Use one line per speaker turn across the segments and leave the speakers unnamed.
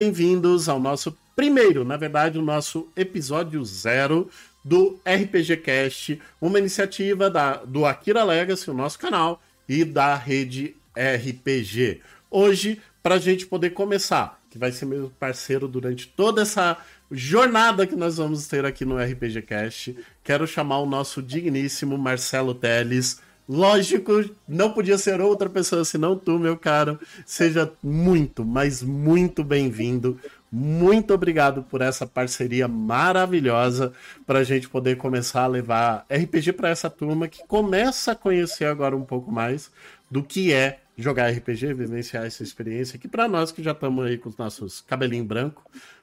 bem-vindos ao nosso primeiro, na verdade, o nosso episódio zero do RPG Cast, uma iniciativa da, do Akira Legacy, o nosso canal, e da rede RPG. Hoje, para a gente poder começar, que vai ser meu parceiro durante toda essa jornada que nós vamos ter aqui no RPG Cast, quero chamar o nosso digníssimo Marcelo Teles. Lógico, não podia ser outra pessoa senão tu, meu caro. Seja muito, mas muito bem-vindo. Muito obrigado por essa parceria maravilhosa para a gente poder começar a levar RPG para essa turma que começa a conhecer agora um pouco mais do que é jogar RPG, vivenciar essa experiência, que para nós que já estamos aí com os nossos cabelinhos branco,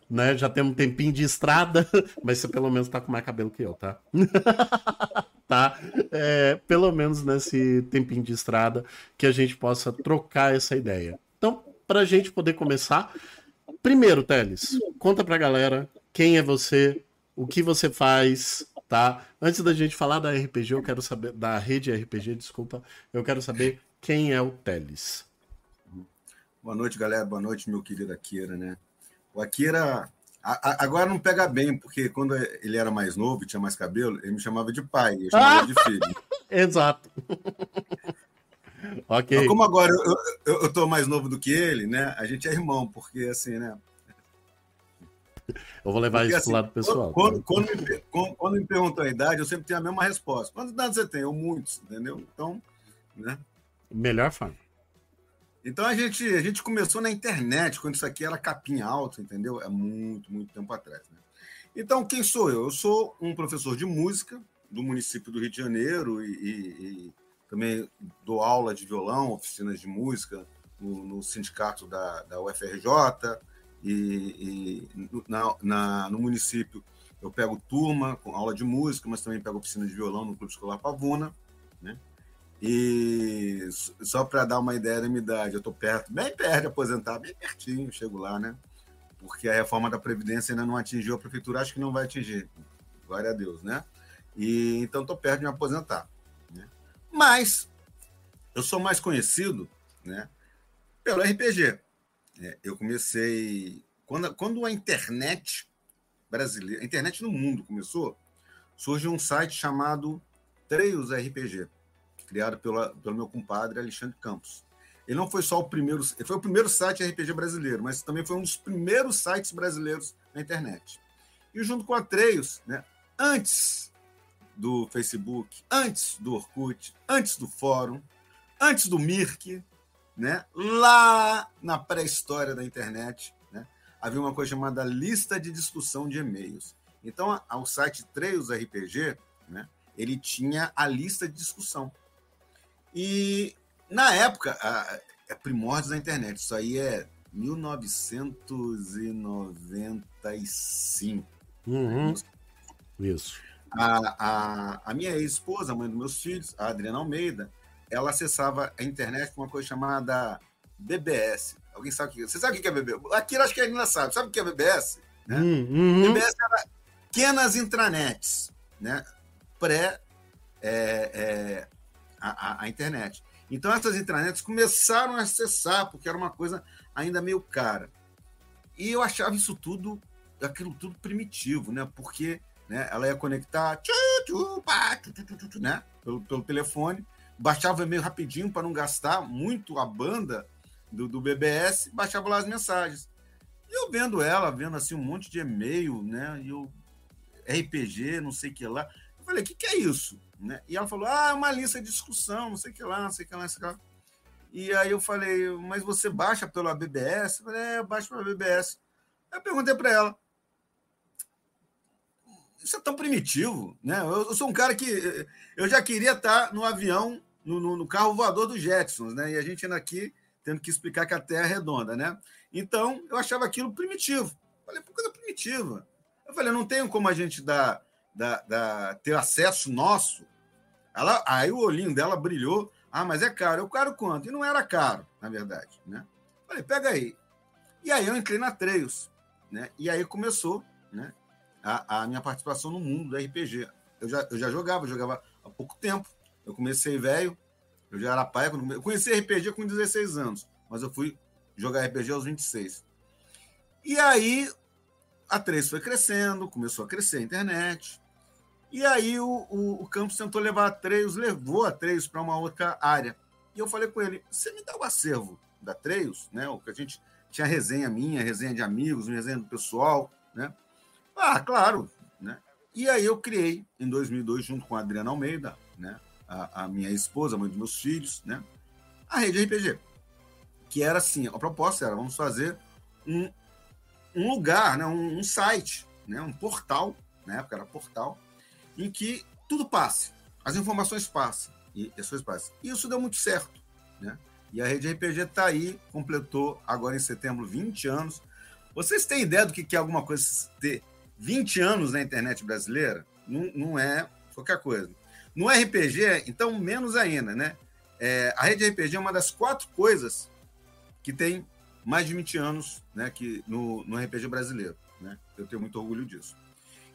né, já temos um tempinho de estrada, mas você pelo menos tá com mais cabelo que eu, tá? tá? É, pelo menos nesse tempinho de estrada que a gente possa trocar essa ideia. Então, para a gente poder começar, primeiro, Teles, conta pra galera quem é você, o que você faz, tá? Antes da gente falar da RPG, eu quero saber da rede RPG, desculpa, eu quero saber quem é o Teles.
Boa noite, galera. Boa noite, meu querido Akira, né? O Akira a, a, agora não pega bem, porque quando ele era mais novo, tinha mais cabelo, ele me chamava de pai, eu chamava de filho.
Exato.
ok. Mas como agora eu, eu, eu tô mais novo do que ele, né? A gente é irmão, porque assim, né?
Eu vou levar porque, isso assim, pro lado pessoal.
Quando, tá? quando, me, quando, quando, me perguntam a idade, eu sempre tenho a mesma resposta. Quantos anos você tem? Eu muitos, entendeu? Então, né?
Melhor forma.
Então a gente, a gente começou na internet, quando isso aqui era capinha alta, entendeu? É muito, muito tempo atrás. Né? Então, quem sou eu? Eu sou um professor de música do município do Rio de Janeiro e, e, e também dou aula de violão, oficinas de música no, no sindicato da, da UFRJ e, e na, na, no município eu pego turma com aula de música, mas também pego oficina de violão no Clube Escolar Pavuna, né? E só para dar uma ideia da minha idade, eu estou perto, bem perto de aposentar, bem pertinho, chego lá, né? Porque a reforma da Previdência ainda não atingiu a prefeitura, acho que não vai atingir. Glória a Deus, né? E então estou perto de me aposentar. Né? Mas eu sou mais conhecido né, pelo RPG. É, eu comecei. Quando, quando a internet brasileira, a internet no mundo começou, surgiu um site chamado Treios RPG criado pela, pelo meu compadre Alexandre Campos. Ele não foi só o primeiro, ele foi o primeiro site RPG brasileiro, mas também foi um dos primeiros sites brasileiros na internet. E junto com a Treios, né, antes do Facebook, antes do Orkut, antes do fórum, antes do Mirk, né, lá na pré-história da internet, né, havia uma coisa chamada lista de discussão de e-mails. Então, o site Treios RPG, né, ele tinha a lista de discussão. E na época, a, a primórdios da internet, isso aí é 1995.
Uhum. Isso.
A, a, a minha ex-esposa, a mãe dos meus filhos, a Adriana Almeida, ela acessava a internet com uma coisa chamada BBS. Alguém sabe o que Você sabe o que é BBS? Aqui acho que ainda sabe. Sabe o que é BBS? Né?
Uhum.
BBS era pequenas intranets, né? Pré é, é, a, a, internet. Então, essas intranets começaram a acessar, porque era uma coisa ainda meio cara. E eu achava isso tudo, aquilo tudo primitivo, né? Porque né, ela ia conectar né, pelo, pelo telefone, baixava o e-mail rapidinho para não gastar muito a banda do, do BBS, baixava lá as mensagens. E eu vendo ela, vendo assim um monte de e-mail, né? E eu, RPG, não sei o que lá. Eu falei, o que, que é isso? Né? E ela falou: ah, é uma lista de discussão, não sei o que lá, não sei o que lá, não sei o que lá. E aí eu falei: mas você baixa pela BBS? Eu falei: é, eu baixo pela BBS. Aí eu perguntei para ela: isso é tão primitivo, né? Eu, eu, sou um cara que eu já queria estar no avião, no, no, no carro voador dos Jetsons, né? E a gente ainda aqui tendo que explicar que a Terra é redonda, né? Então eu achava aquilo primitivo. Falei, por coisa primitiva. Eu falei, não tem como a gente dar da, da, ter acesso nosso, ela, aí o olhinho dela brilhou. Ah, mas é caro. Eu caro quanto? E não era caro, na verdade. Né? Falei, pega aí. E aí eu entrei na Trails. Né? E aí começou né, a, a minha participação no mundo do RPG. Eu já, eu já jogava, eu jogava há pouco tempo. Eu comecei velho, eu já era pai. Eu conheci RPG com 16 anos, mas eu fui jogar RPG aos 26. E aí a 3 foi crescendo, começou a crescer a internet. E aí o, o, o campus tentou levar a 3, levou a 3 para uma outra área. E eu falei com ele: você me dá o acervo da Treios, né? O que a gente tinha resenha minha, resenha de amigos, resenha do pessoal, né? Ah, claro, né? E aí eu criei em 2002 junto com a Adriana Almeida, né? A, a minha esposa, a mãe dos meus filhos, né? A rede RPG, que era assim, a proposta era vamos fazer um, um lugar, né? Um, um site, né? Um portal, na época era portal, em que tudo passe, as informações passem e as coisas passem. E isso deu muito certo, né? E a Rede RPG está aí, completou agora em setembro 20 anos. Vocês têm ideia do que é alguma coisa ter 20 anos na internet brasileira? Não, não é qualquer coisa. No RPG, então, menos ainda, né? É, a Rede RPG é uma das quatro coisas que tem mais de 20 anos né, que no, no RPG brasileiro. Né? Eu tenho muito orgulho disso.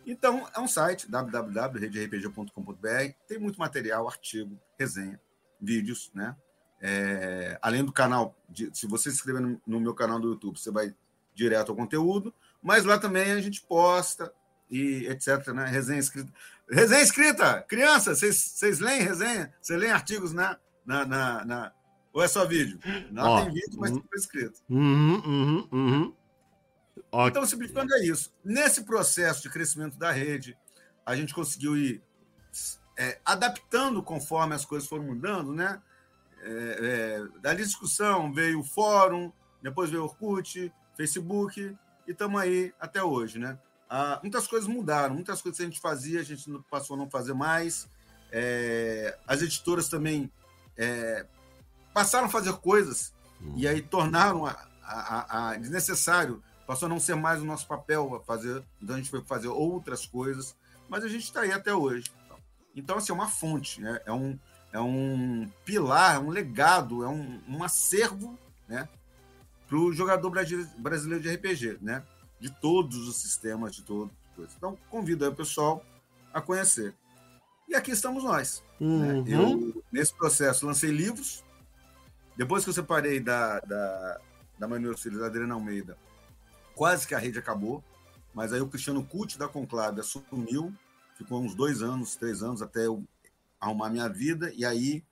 Então, é um site, www.rederpg.com.br, tem muito material, artigo, resenha, vídeos, né? É, além do canal, de, se você se inscrever no, no, meu canal do YouTube, você vai direto ao conteúdo, mas lá também a gente posta e etc, né? Resenha escrita. Resenha escrita! Criança, vocês leem resenha? Vocês leem artigos na, na, na, na, Ou é só vídeo? Não Ó, tem vídeo, mas uhum, tem escrito.
Uhum, uhum, uhum.
Então, simplificando é isso. Nesse processo de crescimento da rede, a gente conseguiu ir é, adaptando conforme as coisas foram mudando, né? É, é, dali discussão veio o fórum, depois veio o Orkut, Facebook, e estamos aí até hoje, né? Ah, muitas coisas mudaram, muitas coisas que a gente fazia, a gente passou a não fazer mais. É, as editoras também é, passaram a fazer coisas e aí tornaram a, a, a, desnecessário, passou a não ser mais o nosso papel a fazer, então a gente foi fazer outras coisas, mas a gente está aí até hoje. Então, assim, é uma fonte, né? é um, é um pilar, é um legado, é um, um acervo né, para o jogador brasileiro de RPG, né? De todos os sistemas, de todos. Então, convido aí o pessoal a conhecer. E aqui estamos nós. Né? Uhum. Né? Eu, nesse processo, lancei livros. Depois que eu separei da, da, da mãe filhos, da Adriana Almeida, quase que a rede acabou. Mas aí o Cristiano Cult da Conclave assumiu, ficou uns dois anos, três anos, até eu arrumar minha vida. E aí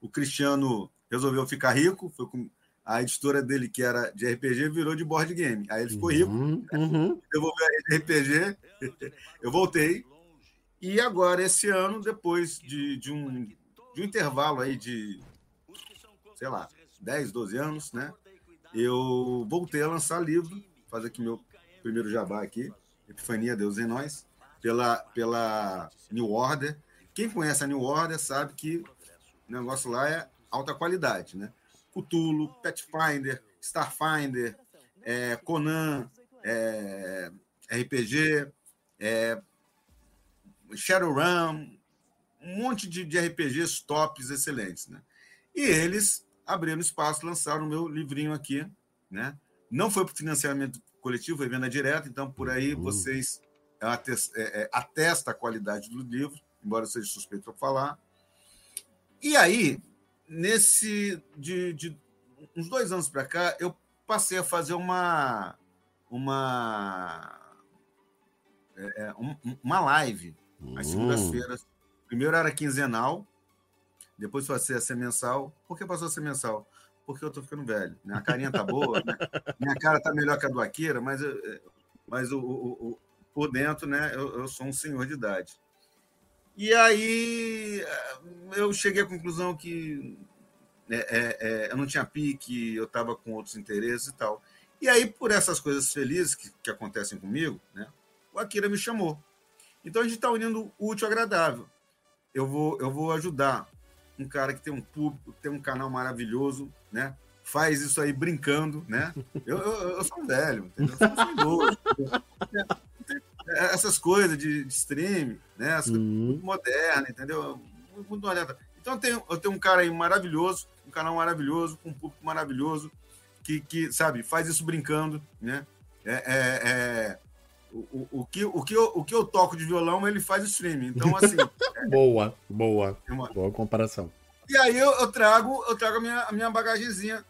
o Cristiano resolveu ficar rico, foi com a editora dele, que era de RPG, virou de board game. Aí ele ficou rico, uhum, uhum. devolveu a RPG, eu voltei. E agora, esse ano, depois de, de, um, de um intervalo aí de, sei lá, 10, 12 anos, né? Eu voltei a lançar livro, fazer aqui meu primeiro jabá aqui, Epifania, Deus em Nós, pela, pela New Order, quem conhece a New Order sabe que o negócio lá é alta qualidade, né? Cthulhu, Pathfinder, Starfinder, é, Conan, é, RPG, é, Shadowrun, um monte de, de RPGs tops excelentes, né? E eles abriram espaço, lançaram o meu livrinho aqui, né? Não foi para financiamento coletivo, foi venda direta, então por aí uhum. vocês é, é, atesta a qualidade do livro embora seja suspeito para falar. E aí, nesse de, de uns dois anos para cá, eu passei a fazer uma uma é, é uma live às hum. segundas-feiras. Primeiro era quinzenal, depois passei a ser mensal. Por que passou a ser mensal? Porque eu tô ficando velho. Minha carinha tá boa, né? minha cara tá melhor que a do Akira, mas, mas o, o, o por dentro, né, eu, eu sou um senhor de idade. E aí eh, eu cheguei à conclusão que é, é, é, eu não tinha pique, eu estava com outros interesses e tal. E aí, por essas coisas felizes que, que acontecem comigo, né, o Akira me chamou. Então a gente está unindo o útil ao agradável. Eu vou, eu vou ajudar um cara que tem um público, tem um canal maravilhoso, né? Faz isso aí brincando, né? Eu, eu, eu sou um velho, entendeu? Eu sou um essas coisas de, de streaming, né? As uhum. muito moderna, entendeu? Muito, muito moderna. Então eu tenho, eu tenho um cara aí maravilhoso, um canal maravilhoso, com um público maravilhoso, que, que sabe, faz isso brincando, né? É, é, é o, o, que, o, que eu, o que eu toco de violão, ele faz streaming. Então, assim.
boa, boa. É uma... Boa comparação.
E aí eu, eu, trago, eu trago a minha, a minha bagagenzinha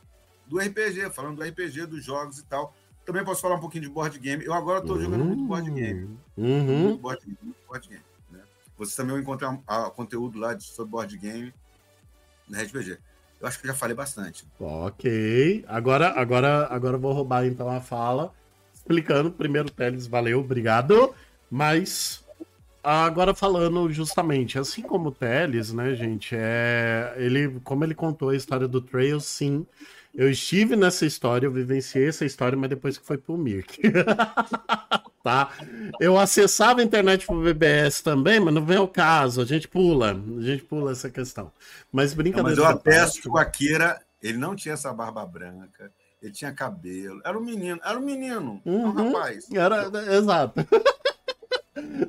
do RPG, falando do RPG, dos jogos e tal. Também posso falar um pouquinho de board game. Eu agora estou jogando muito board game.
Uhum.
Muito board game. Muito board game né? Vocês também vão encontrar ah, conteúdo lá de, sobre board game na RPG. Eu acho que já falei bastante.
Ok. Agora, agora, agora eu vou roubar então a fala, explicando. Primeiro, Teles, valeu, obrigado. Mas agora falando justamente, assim como o Teles, né, gente, é ele, como ele contou a história do Trail, sim. Eu estive nessa história, eu vivenciei essa história, mas depois que foi pro Mirk. tá? Eu acessava a internet pro BBS também, mas não vem ao caso, a gente pula, a gente pula essa questão. Mas brincadeira.
Não, mas eu atesto que o Akira, ele não tinha essa barba branca, ele tinha cabelo, era um menino, era um menino, uhum, um rapaz.
Era, exato.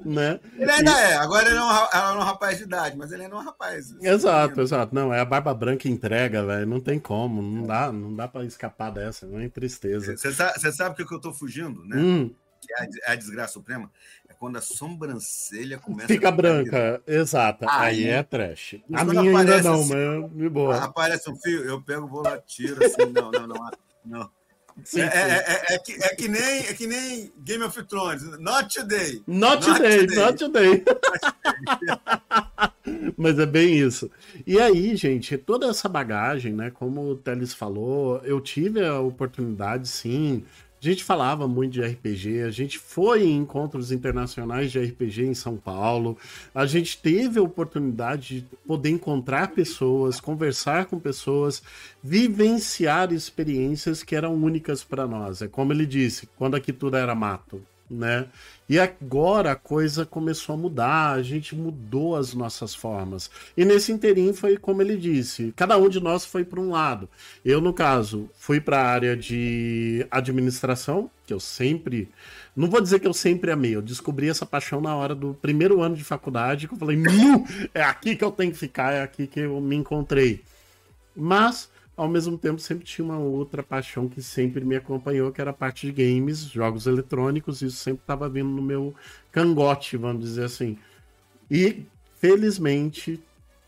né?
Ele ainda e... é, agora ele é um, é um, rapaz de idade, mas ele ainda é um rapaz.
Exato, exato. Não, é a barba branca entrega, velho. Não tem como, não dá, não dá para escapar dessa, não é tristeza.
Você sabe, sabe o que eu tô fugindo, né? Hum. É a, é a, desgraça suprema. É quando a sobrancelha começa
Fica a branca, exata. Aí, aí é trash. A minha ainda não, assim, mas de boa.
Aparece um fio, eu pego, vou lá, tiro assim. Não, não, não. Não. Sim, é, sim. É, é, é, que, é, que nem, é que nem Game of Thrones. Not today.
Not, today, not today. Mas é bem isso. E aí, gente, toda essa bagagem, né? Como o Teles falou, eu tive a oportunidade, sim, a gente falava muito de RPG, a gente foi em encontros internacionais de RPG em São Paulo, a gente teve a oportunidade de poder encontrar pessoas, conversar com pessoas, vivenciar experiências que eram únicas para nós. É como ele disse, quando aqui tudo era mato, né? E agora a coisa começou a mudar, a gente mudou as nossas formas. E nesse interim foi como ele disse, cada um de nós foi para um lado. Eu, no caso, fui para a área de administração, que eu sempre. Não vou dizer que eu sempre amei, eu descobri essa paixão na hora do primeiro ano de faculdade, que eu falei, é aqui que eu tenho que ficar, é aqui que eu me encontrei. Mas ao mesmo tempo sempre tinha uma outra paixão que sempre me acompanhou, que era a parte de games, jogos eletrônicos, isso sempre estava vindo no meu cangote, vamos dizer assim. E felizmente,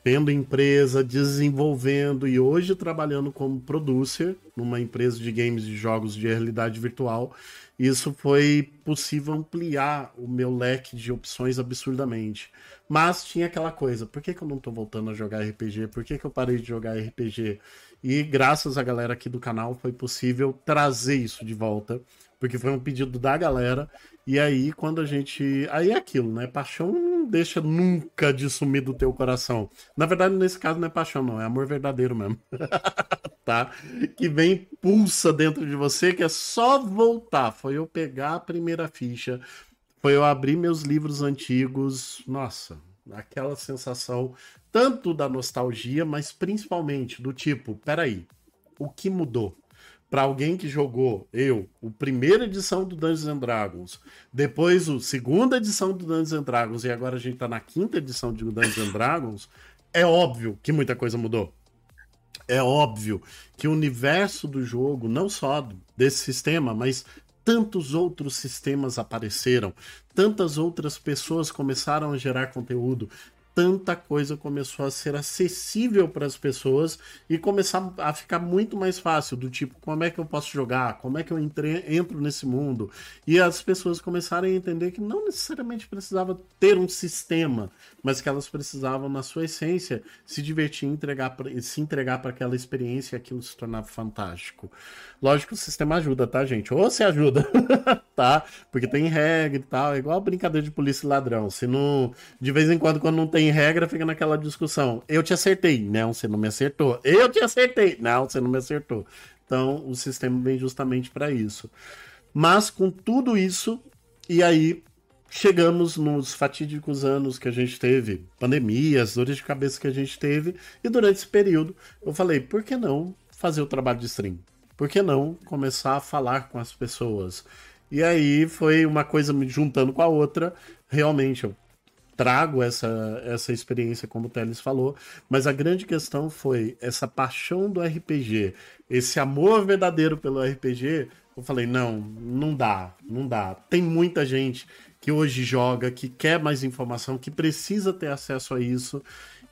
tendo empresa, desenvolvendo e hoje trabalhando como producer numa empresa de games e jogos de realidade virtual, isso foi possível ampliar o meu leque de opções absurdamente. Mas tinha aquela coisa, por que, que eu não estou voltando a jogar RPG? Por que, que eu parei de jogar RPG? E graças à galera aqui do canal foi possível trazer isso de volta, porque foi um pedido da galera. E aí, quando a gente. Aí é aquilo, né? Paixão não deixa nunca de sumir do teu coração. Na verdade, nesse caso, não é paixão, não, é amor verdadeiro mesmo. tá? Que vem, pulsa dentro de você, que é só voltar. Foi eu pegar a primeira ficha, foi eu abrir meus livros antigos. Nossa, aquela sensação tanto da nostalgia, mas principalmente do tipo, peraí, o que mudou? Para alguém que jogou, eu, o primeira edição do Dungeons and Dragons, depois o segunda edição do Dungeons and Dragons e agora a gente tá na quinta edição de Dungeons and Dragons, é óbvio que muita coisa mudou. É óbvio que o universo do jogo, não só desse sistema, mas tantos outros sistemas apareceram, tantas outras pessoas começaram a gerar conteúdo, tanta coisa começou a ser acessível para as pessoas e começar a ficar muito mais fácil, do tipo, como é que eu posso jogar, como é que eu entre, entro nesse mundo. E as pessoas começaram a entender que não necessariamente precisava ter um sistema, mas que elas precisavam, na sua essência, se divertir entregar, se entregar para aquela experiência e aquilo se tornar fantástico. Lógico o sistema ajuda, tá, gente? Ou se ajuda, tá? Porque tem regra e tal, é igual brincadeira de polícia e ladrão. Se não. De vez em quando, quando não tem regra, fica naquela discussão. Eu te acertei. Não, você não me acertou. Eu te acertei. Não, você não me acertou. Então, o sistema vem justamente para isso. Mas com tudo isso, e aí chegamos nos fatídicos anos que a gente teve, pandemias, dores de cabeça que a gente teve, e durante esse período eu falei, por que não fazer o trabalho de stream? por que não começar a falar com as pessoas? E aí foi uma coisa me juntando com a outra. Realmente, eu trago essa, essa experiência, como o Teles falou, mas a grande questão foi essa paixão do RPG, esse amor verdadeiro pelo RPG. Eu falei, não, não dá, não dá. Tem muita gente que hoje joga, que quer mais informação, que precisa ter acesso a isso.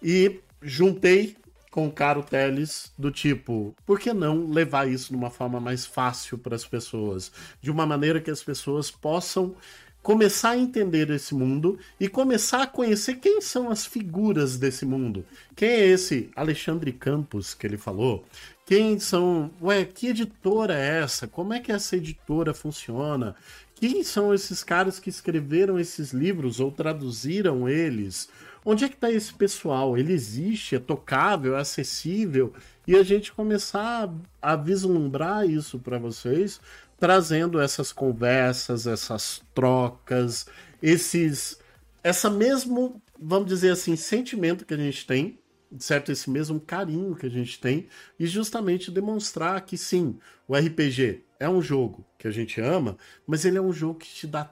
E juntei com Caro Teles do tipo, por que não levar isso de uma forma mais fácil para as pessoas? De uma maneira que as pessoas possam começar a entender esse mundo e começar a conhecer quem são as figuras desse mundo. Quem é esse Alexandre Campos que ele falou? Quem são. Ué, que editora é essa? Como é que essa editora funciona? Quem são esses caras que escreveram esses livros ou traduziram eles? Onde é que está esse pessoal? Ele existe? É tocável? É acessível? E a gente começar a, a vislumbrar isso para vocês, trazendo essas conversas, essas trocas, esses. Essa mesmo, vamos dizer assim, sentimento que a gente tem certo esse mesmo carinho que a gente tem e justamente demonstrar que sim, o RPG é um jogo que a gente ama, mas ele é um jogo que te dá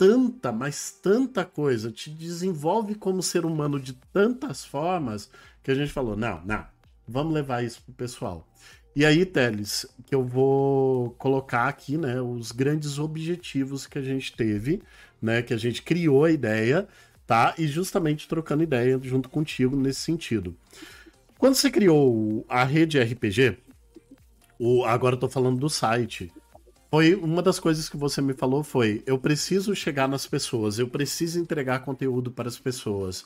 tanta, mas tanta coisa, te desenvolve como ser humano de tantas formas que a gente falou: não, não, vamos levar isso pro pessoal. E aí, Teles, que eu vou colocar aqui, né, os grandes objetivos que a gente teve, né, que a gente criou a ideia, tá? E justamente trocando ideia junto contigo nesse sentido. Quando você criou a rede RPG, o, agora eu tô falando do site, foi uma das coisas que você me falou foi: eu preciso chegar nas pessoas, eu preciso entregar conteúdo para as pessoas.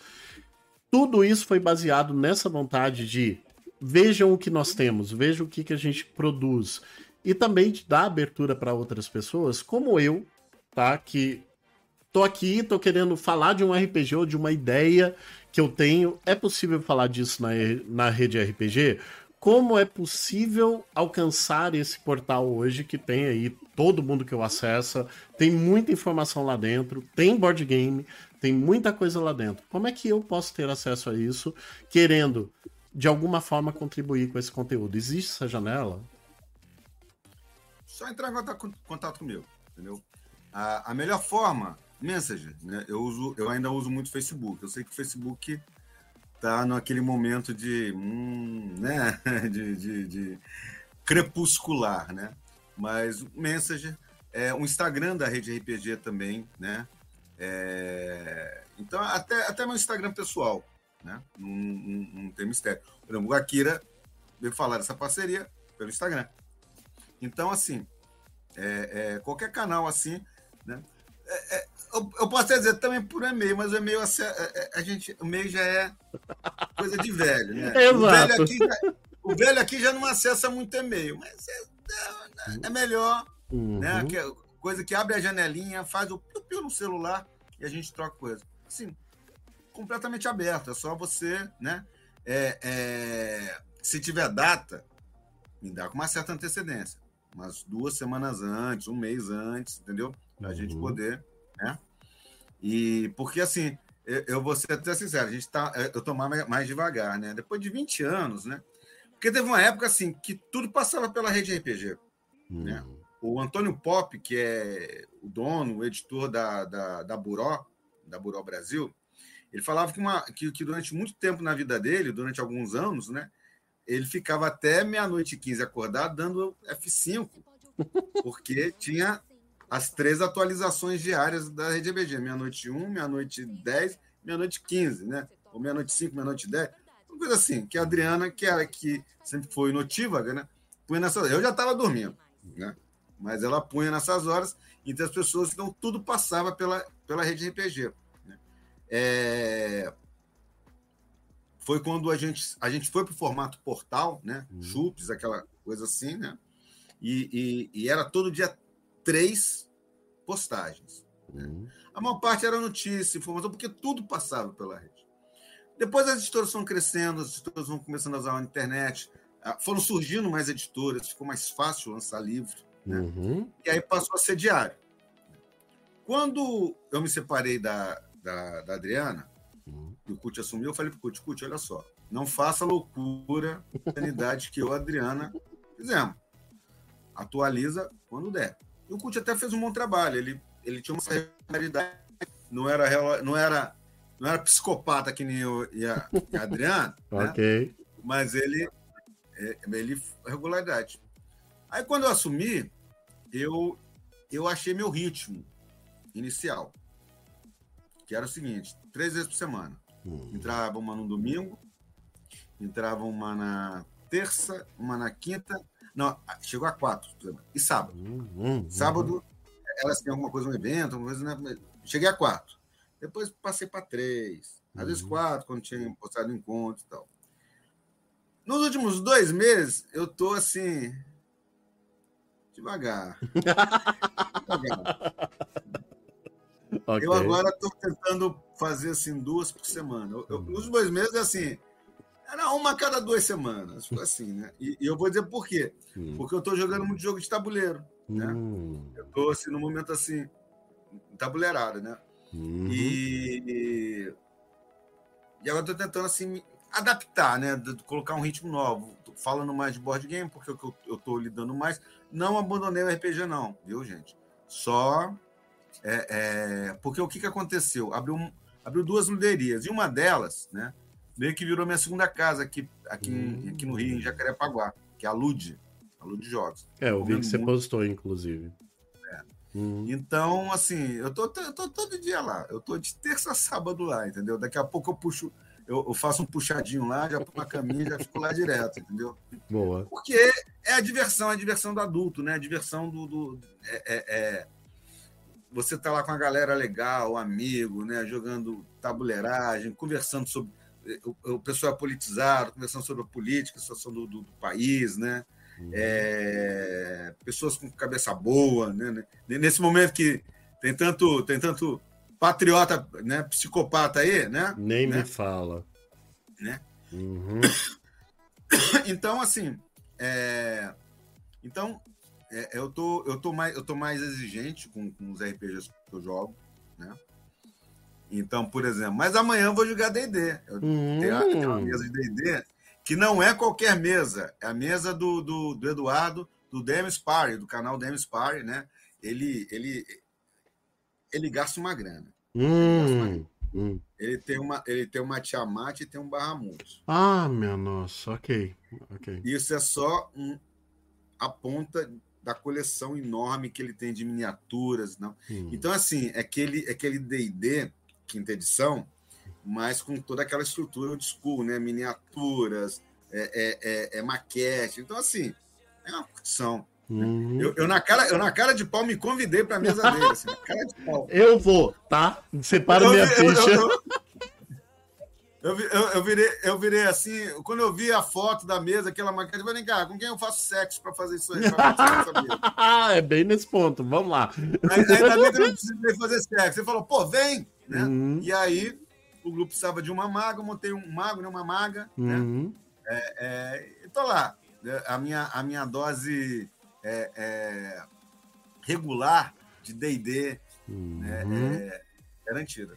Tudo isso foi baseado nessa vontade de vejam o que nós temos, vejam o que, que a gente produz e também de dar abertura para outras pessoas, como eu, tá? Que tô aqui, tô querendo falar de um RPG ou de uma ideia que eu tenho. É possível falar disso na, na rede RPG? Como é possível alcançar esse portal hoje que tem aí todo mundo que eu acessa, tem muita informação lá dentro, tem board game, tem muita coisa lá dentro. Como é que eu posso ter acesso a isso, querendo de alguma forma contribuir com esse conteúdo? Existe essa janela?
Só entrar em contato comigo, entendeu? A, a melhor forma, Messenger, né? Eu uso, eu ainda uso muito Facebook. Eu sei que o Facebook está naquele momento de, hum, né, de, de, de, crepuscular, né? Mas o Messenger, é, o Instagram da Rede RPG também, né? É, então, até, até meu Instagram pessoal, né? Não, não, não tem mistério. Por exemplo, o Akira veio falar dessa parceria pelo Instagram. Então, assim, é, é, qualquer canal assim, né? É, é eu, eu, posso até dizer também por e-mail, mas o e-mail a, a, a, gente, o e-mail já é coisa de velho, né?
Exato.
O velho aqui já, o velho aqui já não acessa muito e-mail, mas é, é, é melhor, uhum. né? Que, coisa que abre a janelinha, faz o piu-piu no celular e a gente troca coisa. Assim, completamente aberto, é só você, né? É, é, se tiver data, me dá com uma certa antecedência, umas duas semanas antes, um mês antes, entendeu? Pra uhum. gente poder né? E porque assim, eu, eu vou ser até sincero, a gente tá, eu tô mais, mais devagar, né? Depois de 20 anos, né? Porque teve uma época assim que tudo passava pela rede RPG, hum. né? O Antônio Pop, que é o dono, o editor da, da, da Buró, da Buró Brasil, ele falava que, uma, que, que durante muito tempo na vida dele, durante alguns anos, né? Ele ficava até meia-noite e 15 acordado dando F5, porque tinha as três atualizações diárias da rede EBG, meia-noite 1, meia-noite 10, meia-noite 15, né? Ou meia-noite 5, meia-noite 10. Uma coisa assim, que a Adriana, que era que sempre foi notívaga, né? Punha nessas Eu já estava dormindo, né? Mas ela punha nessas horas, então as pessoas, então tudo passava pela, pela rede RPG. Né? É... Foi quando a gente, a gente foi para o formato portal, né? Uhum. Aquela coisa assim, né? E, e, e era todo dia três postagens. Uhum. A maior parte era notícia, informação, porque tudo passava pela rede. Depois as editoras foram crescendo, as editoras vão começando a usar a internet, foram surgindo mais editoras, ficou mais fácil lançar livro. Né? Uhum. E aí passou a ser diário. Quando eu me separei da, da, da Adriana, uhum. e o Cut assumiu, eu falei para o Cut, Cut, olha só, não faça loucura a unidade que eu e a Adriana fizemos. Atualiza quando der. O Cut até fez um bom trabalho. Ele, ele tinha uma regularidade, não era, não era, não era psicopata que nem eu e a, a Adriana.
Né? ok.
Mas ele, é, ele regularidade. Aí quando eu assumi, eu, eu achei meu ritmo inicial, que era o seguinte: três vezes por semana. Uhum. Entrava uma no domingo Entrava uma na terça, uma na quinta. Não, chegou a quatro. E sábado. Uhum, uhum. Sábado, elas têm alguma coisa, um evento, alguma coisa, né? Cheguei a quatro. Depois passei para três. Às uhum. vezes quatro, quando tinha postado encontro e tal. Nos últimos dois meses, eu tô assim. Devagar. devagar. Okay. Eu agora estou tentando fazer assim duas por semana. Eu, eu, nos dois meses, assim, era uma a cada duas semanas, assim, né? E, e eu vou dizer por quê. Hum. Porque eu estou jogando muito jogo de tabuleiro, né? Hum. Eu estou, assim, no momento, assim, tabuleirada, né? Uhum. E, e agora estou tentando, assim, adaptar, né? De, colocar um ritmo novo. Tô falando mais de board game, porque é eu estou lidando mais. Não abandonei o RPG, não, viu, gente? Só é, é, porque o que, que aconteceu? Abriu, abriu duas livrarias, e uma delas, né, meio que virou minha segunda casa aqui, aqui, hum. aqui no Rio, em Jacarepaguá, que é a Lud, a Lud Jogos.
É, eu vi que você muito. postou, inclusive.
É. Hum. Então, assim, eu tô, eu tô todo dia lá, eu tô de terça a sábado lá, entendeu? Daqui a pouco eu puxo, eu, eu faço um puxadinho lá, já põe a caminha, já fico lá direto, entendeu?
Boa.
Porque é a diversão, é a diversão do adulto, né? A diversão do. do é, é, é você tá lá com a galera legal, amigo, né, jogando tabuleiragem, conversando sobre o, o pessoal é politizado, conversando sobre a política, a situação do, do, do país, né? Uhum. É, pessoas com cabeça boa, né, né? Nesse momento que tem tanto, tem tanto patriota, né, psicopata aí, né?
Nem
né?
me fala.
Né? Uhum. Então, assim, é... então é, eu, tô, eu, tô mais, eu tô mais exigente com, com os RPGs que eu jogo, né? Então, por exemplo, mas amanhã eu vou jogar D&D. Eu hum. tenho, uma mesa de D&D que não é qualquer mesa, é a mesa do, do, do Eduardo, do Demis Party, do canal Demis Party, né? Ele, ele, ele gasta uma grana.
Hum.
Hum. Ele tem uma, ele tem uma Tiamat e tem um Barramute.
Ah, meu nossa, ok, ok.
Isso é só um, a ponta da coleção enorme que ele tem de miniaturas. Não? Hum. Então, assim, é aquele aquele D&D, quinta edição, mas com toda aquela estrutura old school, né? Miniaturas, é, é, é, é maquete. Então, assim, é uma curtição. Uhum. Eu, eu, na cara, eu na cara de pau me convidei para a mesa dele. Assim,
eu vou, tá? Separa eu, minha ficha. Eu,
eu, eu, eu, virei, eu virei assim, quando eu vi a foto da mesa, aquela maquete, eu falei, cara, com quem eu faço sexo para fazer isso aí?
é bem nesse ponto, vamos lá.
Ainda bem que eu não precisei fazer sexo. Você falou, pô, vem! Né? Uhum. E aí, o grupo precisava de uma maga, eu montei um mago, né, uma maga, né? uhum. né? É, é, e tô lá. A minha, a minha dose é, é regular de D&D uhum. né, é garantida.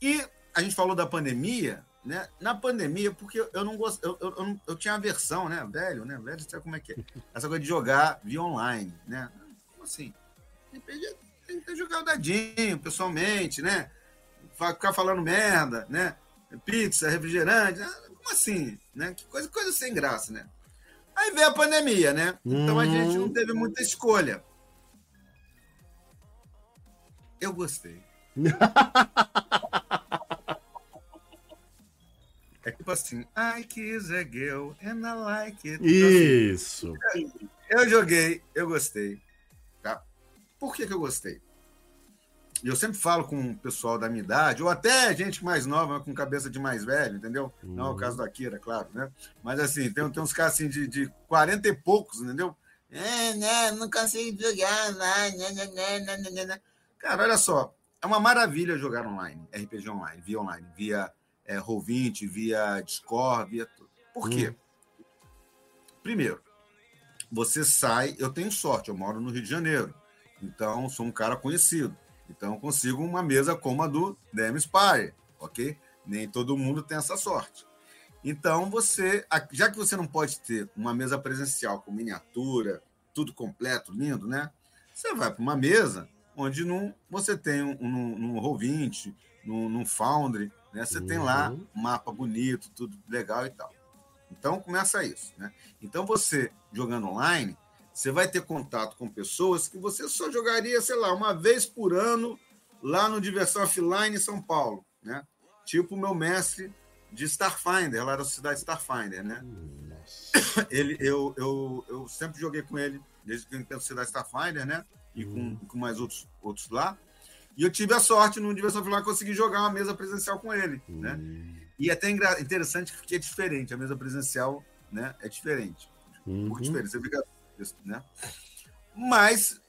E a gente falou da pandemia, né? Na pandemia, porque eu não gosto, eu, eu, eu, eu tinha aversão, né? Velho, né? Velho, sabe como é que é? Essa coisa de jogar via online, né? Como assim? Tem que jogar o dadinho, pessoalmente, né? Ficar falando merda, né? Pizza, refrigerante, né? como assim? Né? Que coisa, coisa sem graça, né? Aí veio a pandemia, né? Então a gente não teve muita escolha. Eu gostei. É tipo assim, I kiss a girl and I like it.
Isso.
Então, assim, eu joguei, eu gostei. Por que, que eu gostei? E eu sempre falo com o pessoal da minha idade, ou até gente mais nova, com cabeça de mais velho, entendeu? Uhum. Não é o caso da Kira, claro, né? Mas assim, tem, tem uns caras assim de, de 40 e poucos, entendeu? É, né, não consigo jogar lá. Né, né, né, né, Cara, olha só, é uma maravilha jogar online, RPG online, via online, via é, Roll20, via Discord, via tudo. Por quê? Hum. Primeiro, você sai. Eu tenho sorte, eu moro no Rio de Janeiro, então sou um cara conhecido. Então consigo uma mesa como a do Demis Party, ok? Nem todo mundo tem essa sorte. Então você, já que você não pode ter uma mesa presencial com miniatura, tudo completo, lindo, né? Você vai para uma mesa onde não, você tem um, um, um Roll20, num, num Foundry, né? Você uhum. tem lá um uhum. mapa bonito, tudo legal e tal. Então começa isso. Né? Então você, jogando online, você vai ter contato com pessoas que você só jogaria, sei lá, uma vez por ano lá no Diversão Offline em São Paulo. Né? Tipo o meu mestre de Starfinder, lá da cidade Starfinder, né? Nossa. Ele, eu, eu, eu sempre joguei com ele, desde que eu entendo cidade Starfinder, né? E com, com mais outros, outros lá. E eu tive a sorte, no Diversão Final, conseguir jogar uma mesa presencial com ele, né? E é até interessante porque é diferente, a mesa presencial né, é diferente. Um uhum. diferente, você fica... Né? Mas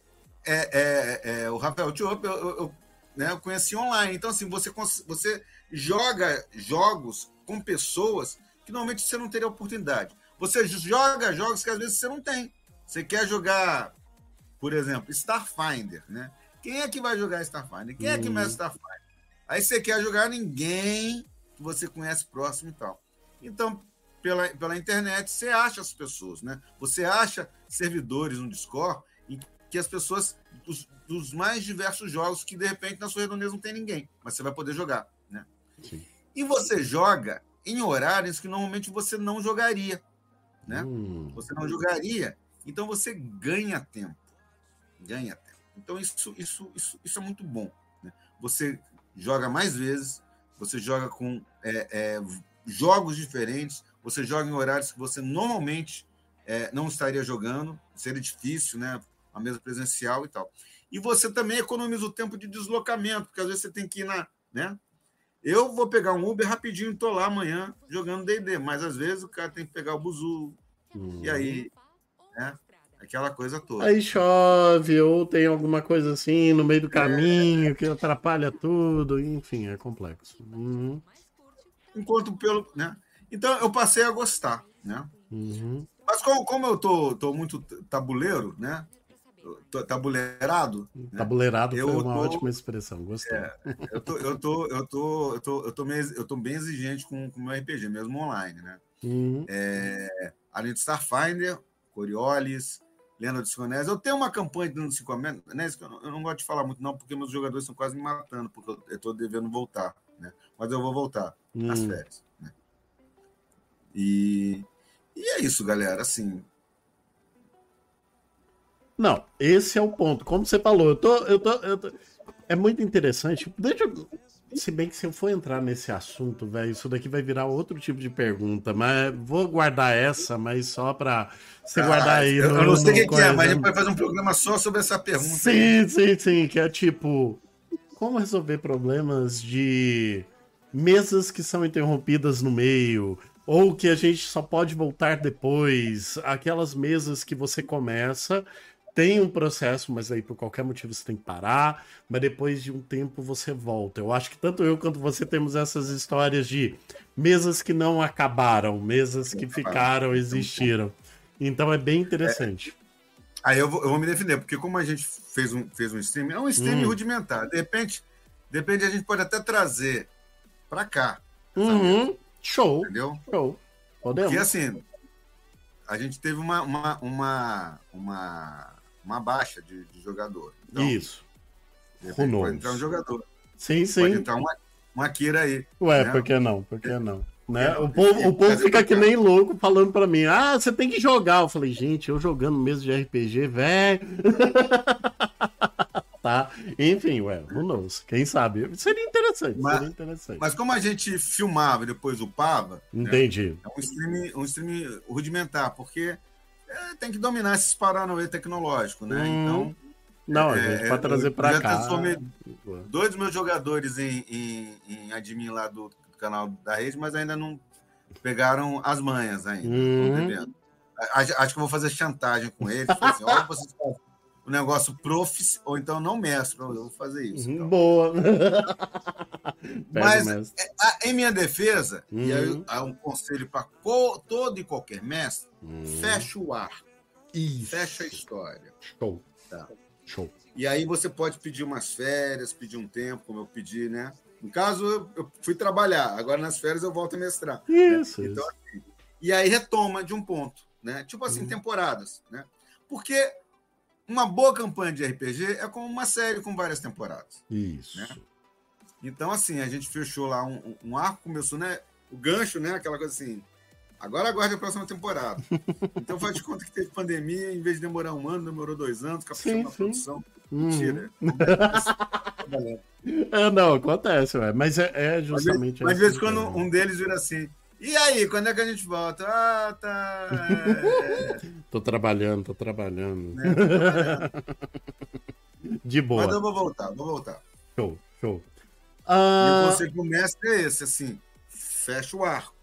é, é, é, o Rafael Tiop, eu, eu, eu, né, eu conheci online. Então, assim, você, você joga jogos com pessoas que normalmente você não teria oportunidade. Você joga jogos que às vezes você não tem. Você quer jogar, por exemplo, Starfinder, né? Quem é que vai jogar Starfinder? Quem é que mexe Starfinder? Aí você quer jogar ninguém que você conhece próximo e tal. Então, pela, pela internet, você acha as pessoas, né? Você acha servidores no Discord em que as pessoas dos, dos mais diversos jogos que de repente na sua redondeza não tem ninguém, mas você vai poder jogar, né? Sim. E você joga em horários que normalmente você não jogaria, né? Hum. Você não jogaria, então você ganha tempo, ganha tempo. Então, isso, isso, isso, isso é muito bom. Né? Você joga mais vezes, você joga com é, é, jogos diferentes, você joga em horários que você normalmente é, não estaria jogando, seria difícil, né? A mesa presencial e tal. E você também economiza o tempo de deslocamento, porque às vezes você tem que ir na. Né? Eu vou pegar um Uber rapidinho e estou lá amanhã jogando DD, mas às vezes o cara tem que pegar o buzu. Hum. E aí, né? aquela coisa toda.
Aí chove, ou tem alguma coisa assim no meio do caminho é... que atrapalha tudo, enfim, é complexo. Uhum.
Enquanto pelo. Né? Então eu passei a gostar, né? Uhum. Mas como, como eu tô, tô muito tabuleiro, né? tabuleirado.
Né? Tabuleirado eu foi uma tô, ótima expressão, gostei. É,
eu, tô, eu, tô, eu, tô, eu, tô, eu, tô meio, eu tô bem exigente com o meu RPG, mesmo online, né? Uhum. É, além de Starfinder, Coriolis, Lenda dos Cinco Anéis. Eu tenho uma campanha de Lenda dos Cinco Anéis que eu não, eu não gosto de falar muito, não, porque meus jogadores estão quase me matando, porque eu estou devendo voltar, né? Mas eu vou voltar hum. nas férias. E, e é isso, galera. Assim.
Não, esse é o ponto. Como você falou, eu tô, eu tô, eu tô... é muito interessante. Deixa eu se bem que se eu for entrar nesse assunto, velho, isso daqui vai virar outro tipo de pergunta, mas vou guardar essa, mas só pra você ah, guardar aí.
Eu, no, eu não sei o que, que, é, mas a gente vai fazer um programa só sobre essa pergunta.
Sim, aí. sim, sim, que é tipo, como resolver problemas de mesas que são interrompidas no meio, ou que a gente só pode voltar depois, aquelas mesas que você começa tem um processo, mas aí por qualquer motivo você tem que parar, mas depois de um tempo você volta. Eu acho que tanto eu quanto você temos essas histórias de mesas que não acabaram, mesas que ficaram, existiram. Então é bem interessante. É,
aí eu vou, eu vou, me defender, porque como a gente fez um, fez um stream, é um stream hum. rudimentar. De repente, de repente a gente pode até trazer para cá.
Uhum. Show. Entendeu? Show.
Podemos. Porque assim, a gente teve uma, uma, uma, uma uma baixa de, de jogador.
Então, Isso.
Pode entrar um jogador.
Sim, sim.
Pode entrar uma, uma Kira aí.
Ué, né? por que não? Por que não? Né? É, o povo, o povo fica que nem louco falando para mim: ah, você tem que jogar. Eu falei, gente, eu jogando mesmo de RPG, velho. tá? Enfim, ué, who knows? Quem sabe? Seria interessante,
mas,
seria interessante.
Mas como a gente filmava e depois upava.
Né, Entendi.
Né? É um stream, um stream rudimentar, porque é, tem que dominar esses paranauê tecnológico, né? Hum. Então.
Não, a gente é, pode trazer para cá.
Dois dos meus jogadores em, em, em admin lá do, do, canal da rede, mas ainda não pegaram as manhas ainda. Hum. Acho, que vou fazer chantagem com eles. Assim, Olha, vocês fazem o negócio prof, ou então não mestre, eu vou fazer isso.
Então. Boa.
Mas é, em minha defesa, uhum. e aí uhum. há um conselho para todo e qualquer mestre, uhum. fecha o ar. Isso. Fecha a história.
Show. Tá. Show.
E aí você pode pedir umas férias, pedir um tempo, como eu pedi, né? No caso, eu fui trabalhar, agora nas férias eu volto a mestrar.
Isso. Né? Então,
assim, e aí retoma de um ponto, né? Tipo assim, uhum. temporadas, né? Porque uma boa campanha de RPG é como uma série com várias temporadas.
Isso. Né?
Então, assim, a gente fechou lá um, um, arco, começou, né? O gancho, né? Aquela coisa assim. Agora aguarde a próxima temporada. então faz de conta que teve pandemia, em vez de demorar um ano, demorou dois anos, caprichando na produção. Uhum. Mentira.
É, não, acontece, ué. mas é, é justamente.
Mas, às vezes, quando um deles vira assim. E aí, quando é que a gente volta? Ah, tá.
É... tô trabalhando, tô trabalhando. É, tô trabalhando. De boa.
Mas eu vou voltar, vou voltar.
Show, show.
Uh... E o conselho do mestre é esse, assim, fecha o arco.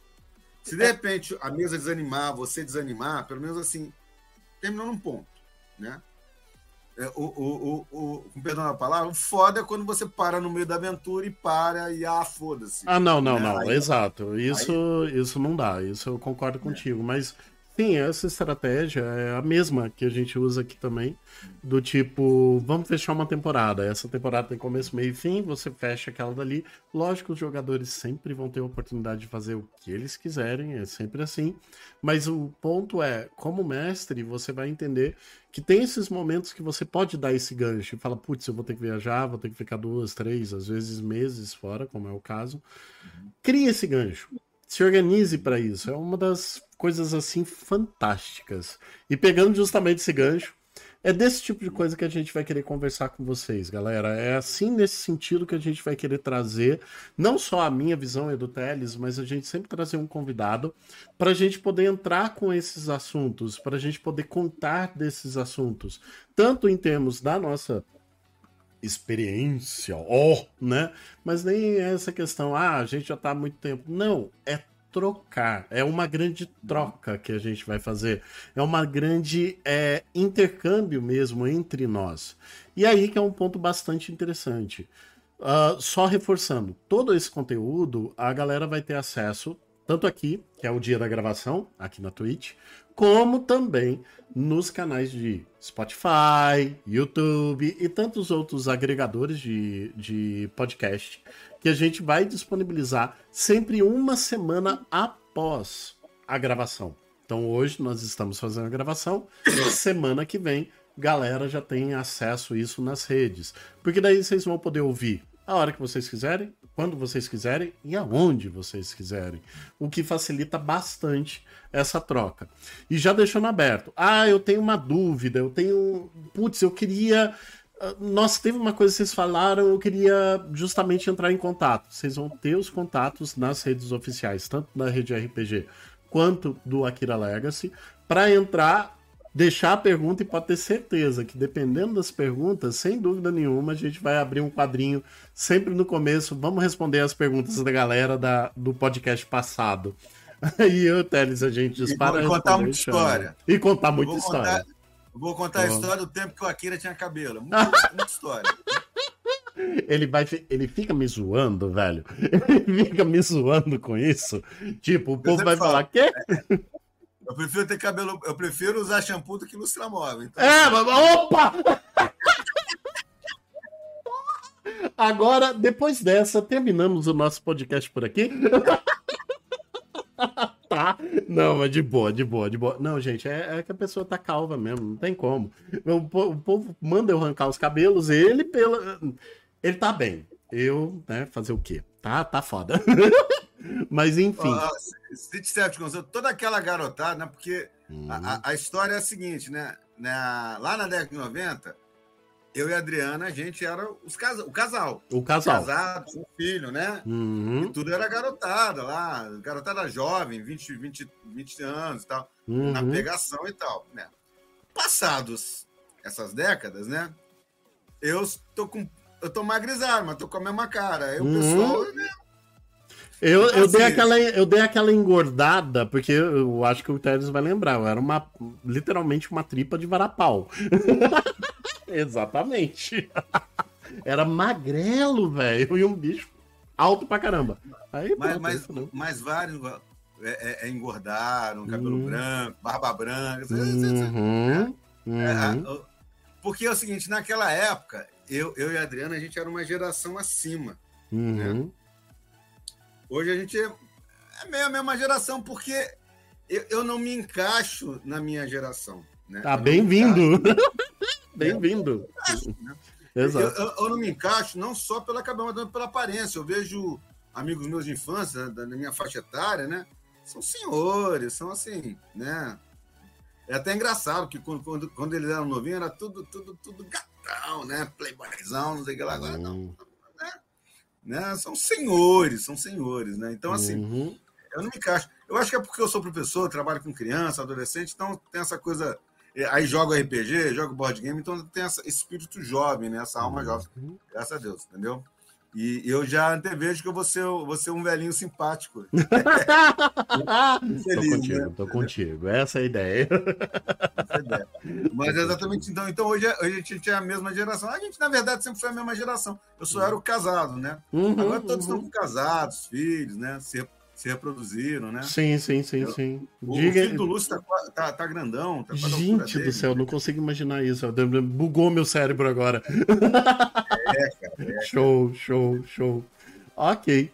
Se de repente a mesa desanimar, você desanimar, pelo menos assim, terminou num ponto, né? É, o, o, o, o, com perdão da palavra, o foda é quando você para no meio da aventura e para e ah, foda-se.
Ah, não, não, né? não, aí, exato. Isso, aí... isso não dá, isso eu concordo é. contigo, mas Sim, essa estratégia é a mesma que a gente usa aqui também. Do tipo, vamos fechar uma temporada. Essa temporada tem começo, meio e fim, você fecha aquela dali. Lógico, os jogadores sempre vão ter a oportunidade de fazer o que eles quiserem, é sempre assim. Mas o ponto é, como mestre, você vai entender que tem esses momentos que você pode dar esse gancho e fala, putz, eu vou ter que viajar, vou ter que ficar duas, três, às vezes meses fora, como é o caso. Cria esse gancho se organize para isso. É uma das coisas assim fantásticas. E pegando justamente esse gancho, é desse tipo de coisa que a gente vai querer conversar com vocês, galera. É assim nesse sentido que a gente vai querer trazer não só a minha visão e do Teles, mas a gente sempre trazer um convidado para a gente poder entrar com esses assuntos, para a gente poder contar desses assuntos, tanto em termos da nossa experiência, ó, oh, né? Mas nem essa questão, ah, a gente já tá há muito tempo. Não, é trocar. É uma grande troca que a gente vai fazer. É uma grande é, intercâmbio mesmo entre nós. E aí que é um ponto bastante interessante. Uh, só reforçando, todo esse conteúdo a galera vai ter acesso tanto aqui, que é o dia da gravação, aqui na Twitch, como também nos canais de Spotify, YouTube e tantos outros agregadores de, de podcast que a gente vai disponibilizar sempre uma semana após a gravação. Então hoje nós estamos fazendo a gravação, semana que vem galera já tem acesso a isso nas redes, porque daí vocês vão poder ouvir a hora que vocês quiserem, quando vocês quiserem e aonde vocês quiserem. O que facilita bastante essa troca. E já deixando aberto. Ah, eu tenho uma dúvida, eu tenho. Putz, eu queria. Ah, nossa, teve uma coisa que vocês falaram, eu queria justamente entrar em contato. Vocês vão ter os contatos nas redes oficiais, tanto da rede RPG quanto do Akira Legacy, para entrar deixar a pergunta e pode ter certeza que dependendo das perguntas, sem dúvida nenhuma, a gente vai abrir um quadrinho sempre no começo. Vamos responder as perguntas da galera da, do podcast passado. Aí eu, Teles, a gente dispara.
E contar muita história.
E contar muita história.
Vou contar a história do tempo que o Akira tinha cabelo. Muita, muita história.
Ele, vai, ele fica me zoando, velho. Ele fica me zoando com isso. Tipo, o povo vai falo, falar, quê? É,
eu prefiro ter cabelo. Eu prefiro usar shampoo do que lustramóvel. Então...
É, mas, opa! Agora, depois dessa, terminamos o nosso podcast por aqui. tá? Não, mas de boa, de boa, de boa. Não, gente, é, é que a pessoa tá calva mesmo, não tem como. O, o, povo manda eu arrancar os cabelos, ele pela. Ele tá bem. Eu, né, fazer o quê? Tá, tá foda. Mas enfim.
Uh, Street Seven toda aquela garotada, né? Porque uhum. a, a, história é a seguinte, né? Na, lá na década de 90, eu e a Adriana, a gente era os casa, o casal.
O casal.
Casado, com filho, né?
Uhum.
E tudo era garotada lá, garotada jovem, 20, 20, 20 anos e tal, uhum. na pegação e tal, né? Passados essas décadas, né? Eu tô com. Eu tô magrizado, mas tô com a mesma cara. Aí o
uhum.
pessoal, né?
Eu, eu, dei assim, aquela, eu dei aquela engordada, porque eu acho que o Teres vai lembrar. Eu era uma, literalmente uma tripa de varapau. Exatamente. era magrelo, velho. E um bicho alto pra caramba. Aí,
mas, mas, mas vários é, é, é engordaram, cabelo uhum. branco, barba branca.
Uhum.
Uhum. É, porque é o seguinte, naquela época, eu, eu e a Adriana, a gente era uma geração acima. Né? Hoje a gente é, é meio a mesma geração, porque eu, eu não me encaixo na minha geração. Né?
Tá bem-vindo! bem-vindo!
Né? Exato. Eu, eu, eu, não me encaixo não só pela cabelo, mas pela aparência. Eu vejo amigos meus de infância, da, minha faixa etária, né? São senhores, são assim, né? É até engraçado que quando, quando, quando eles eram novinhos era tudo, tudo, tudo gatão, né? Playboyzão, não sei o que lá. Agora não. Né? Né? São senhores, são senhores, né? Então, assim, uhum. eu não me encaixo. Eu acho que é porque eu sou professor, trabalho com criança, adolescente, então tem essa coisa. É, aí jogo RPG, jogo board game, então tem esse espírito jovem, né? Essa alma uhum. jovem. Graças a Deus, entendeu? E eu já antevejo que eu vou ser, vou ser um velhinho simpático.
Feliz, tô contigo, né? tô contigo. Essa é a ideia. Essa é a ideia.
Mas exatamente então. Então hoje, hoje a gente tinha a mesma geração. A gente, na verdade, sempre foi a mesma geração. Eu só era o casado, né? Uhum, Agora todos uhum. estão casados, filhos, né? Se se reproduziram, né?
Sim, sim, sim, eu, sim.
O, Diga... filho do Lúcio tá, tá, tá grandão. Tá
Gente do céu, não consigo imaginar isso. Bugou meu cérebro agora. É, cara. É, show, show, show. Ok.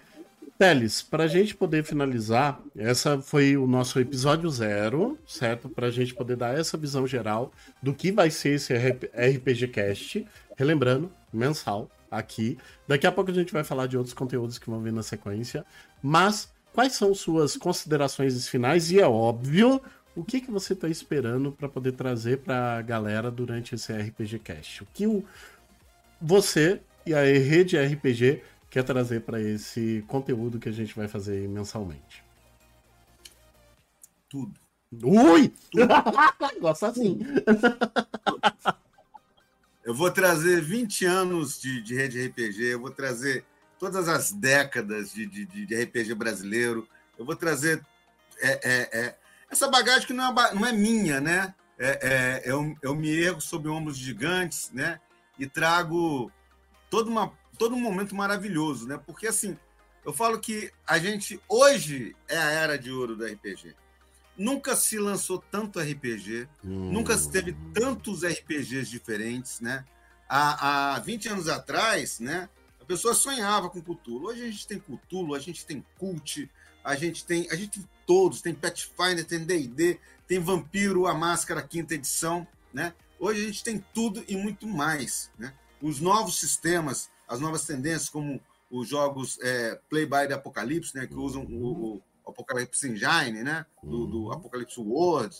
Teles, para a gente poder finalizar, essa foi o nosso episódio zero, certo? Para a gente poder dar essa visão geral do que vai ser esse RPG Cast. Relembrando, mensal, aqui. Daqui a pouco a gente vai falar de outros conteúdos que vão vir na sequência. Mas Quais são suas considerações finais? E é óbvio, o que, que você está esperando para poder trazer para a galera durante esse RPG Cast? O que o, você e a rede RPG quer trazer para esse conteúdo que a gente vai fazer mensalmente?
Tudo.
Ui! Tudo. Gosta assim.
Eu vou trazer 20 anos de, de rede RPG, eu vou trazer todas as décadas de, de, de RPG brasileiro. Eu vou trazer é, é, é, essa bagagem que não é, não é minha, né? É, é, eu, eu me ergo sobre ombros gigantes, né? E trago todo, uma, todo um momento maravilhoso, né? Porque, assim, eu falo que a gente, hoje, é a era de ouro do RPG. Nunca se lançou tanto RPG, hum. nunca se teve tantos RPGs diferentes, né? Há, há 20 anos atrás, né? A pessoa sonhava com Cthulhu. Hoje a gente tem Cthulhu, a gente tem Cult, a gente tem, a gente tem todos, tem Pathfinder, tem D&D, tem Vampiro, a Máscara, quinta edição, né? Hoje a gente tem tudo e muito mais, né? Os novos sistemas, as novas tendências, como os jogos é, Play by the Apocalipse, né? Que usam o, o Apocalipse Engine, né? Do, do Apocalipse World.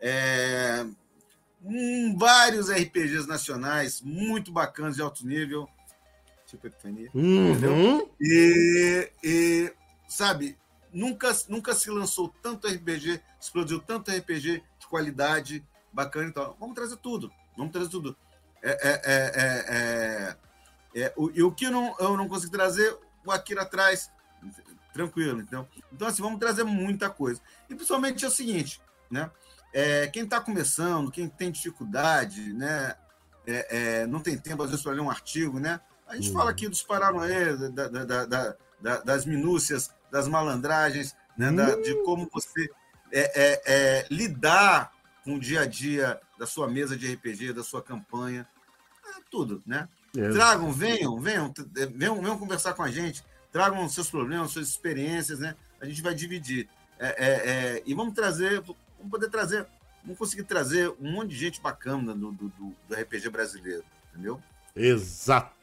É, um, vários RPGs nacionais muito bacanas de alto nível Epifania. Uhum. E, e, sabe, nunca, nunca se lançou tanto RPG, explodiu tanto RPG de qualidade bacana. Então, vamos trazer tudo. Vamos trazer tudo. É, é, é, é, é o, e o que eu não, eu não consigo trazer, o Akira traz. Tranquilo, então. Então, assim, vamos trazer muita coisa. E principalmente é o seguinte, né? É, quem está começando, quem tem dificuldade, né? É, é, não tem tempo, às vezes, para ler um artigo, né? A gente uhum. fala aqui dos Paranoê, da, da, da, das minúcias, das malandragens, né? Uhum. de como você é, é, é, lidar com o dia a dia da sua mesa de RPG, da sua campanha. É tudo, né? Tragam, venham, venham, venham, venham conversar com a gente, tragam seus problemas, suas experiências, né? A gente vai dividir. É, é, é, e vamos trazer, vamos poder trazer, vamos conseguir trazer um monte de gente bacana do, do, do RPG brasileiro, entendeu?
Exato.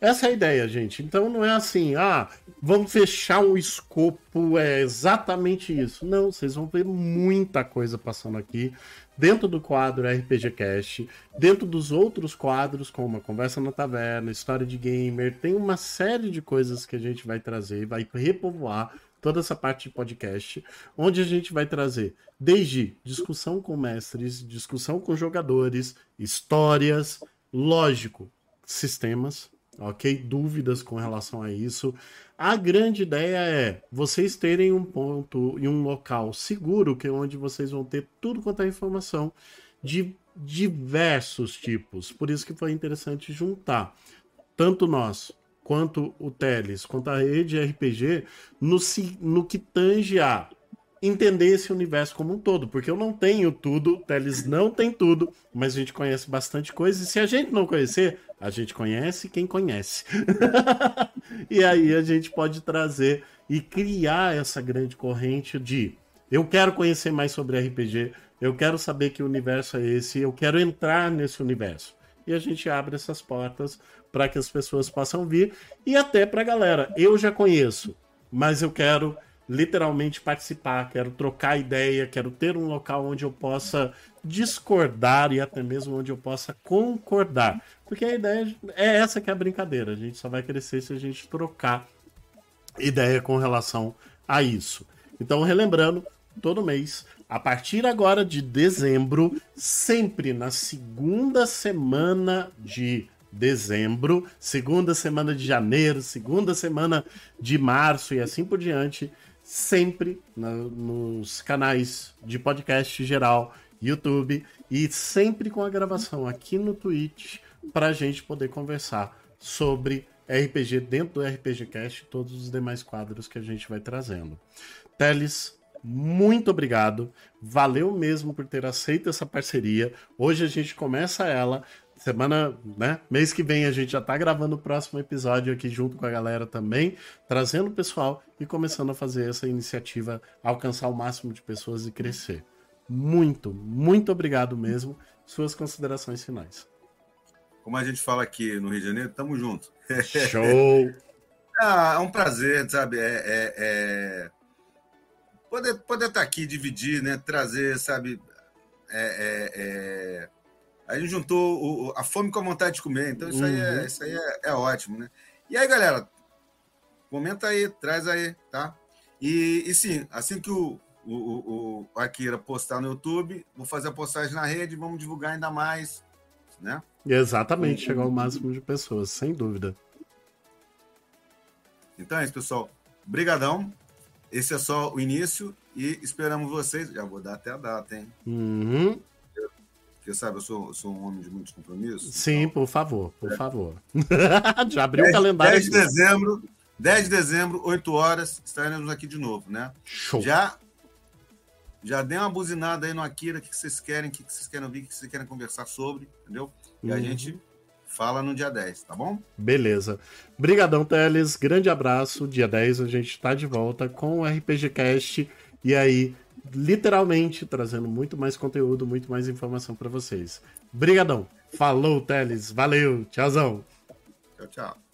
Essa é a ideia, gente. Então não é assim, ah, vamos fechar o escopo, é exatamente isso. Não, vocês vão ver muita coisa passando aqui dentro do quadro RPG Cast, dentro dos outros quadros, como a Conversa na Taverna, História de Gamer, tem uma série de coisas que a gente vai trazer, vai repovoar toda essa parte de podcast, onde a gente vai trazer desde discussão com mestres, discussão com jogadores, histórias, lógico, sistemas, ok? Dúvidas com relação a isso. A grande ideia é vocês terem um ponto e um local seguro, que é onde vocês vão ter tudo quanto é informação de diversos tipos. Por isso que foi interessante juntar tanto nós quanto o Teles, quanto a rede RPG no, no que tange a entender esse universo como um todo, porque eu não tenho tudo, Teles não tem tudo, mas a gente conhece bastante coisa, e se a gente não conhecer, a gente conhece quem conhece. e aí a gente pode trazer e criar essa grande corrente de eu quero conhecer mais sobre RPG, eu quero saber que universo é esse, eu quero entrar nesse universo. E a gente abre essas portas para que as pessoas possam vir e até para a galera. Eu já conheço, mas eu quero literalmente participar, quero trocar ideia, quero ter um local onde eu possa discordar e até mesmo onde eu possa concordar. Porque a ideia é essa que é a brincadeira. A gente só vai crescer se a gente trocar ideia com relação a isso. Então, relembrando, todo mês, a partir agora de dezembro, sempre na segunda semana de dezembro, segunda semana de janeiro, segunda semana de março e assim por diante, sempre na, nos canais de podcast geral, YouTube e sempre com a gravação aqui no Twitch para a gente poder conversar sobre RPG dentro do RPG Cast e todos os demais quadros que a gente vai trazendo. Teles, muito obrigado. Valeu mesmo por ter aceito essa parceria. Hoje a gente começa ela. Semana, né? Mês que vem a gente já tá gravando o próximo episódio aqui junto com a galera também, trazendo o pessoal e começando a fazer essa iniciativa alcançar o máximo de pessoas e crescer. Muito, muito obrigado mesmo. Suas considerações finais.
Como a gente fala aqui no Rio de Janeiro, tamo junto.
Show!
ah, é um prazer, sabe? É, é, é... Poder, poder estar tá aqui, dividir, né? Trazer, sabe? É, é, é... A gente juntou a fome com a vontade de comer, então isso uhum. aí, é, uhum. isso aí é, é, ótimo, né? E aí, galera, comenta aí, traz aí, tá? E, e sim, assim que o, o, o, o Akira postar no YouTube, vou fazer a postagem na rede, vamos divulgar ainda mais, né?
Exatamente, chegar ao máximo de pessoas, sem dúvida.
Então é isso, pessoal. Brigadão. Esse é só o início e esperamos vocês. Já vou dar até a data, hein?
Uhum.
Porque, sabe, eu sou, sou um homem de muitos compromissos.
Sim, então... por favor, por é. favor. Já abriu 10, o calendário.
10 de dezembro, 10 de dezembro, 8 horas, estaremos aqui de novo, né?
Show.
Já já dê uma buzinada aí no Akira, o que vocês querem, o que vocês querem ouvir, o que vocês querem conversar sobre, entendeu? E uhum. a gente fala no dia 10, tá bom?
Beleza. Brigadão, Teles. Grande abraço. Dia 10 a gente tá de volta com o RPG Cast. E aí, literalmente, trazendo muito mais conteúdo, muito mais informação para vocês. Brigadão. Falou, Teles. Valeu. Tchauzão.
Tchau, tchau.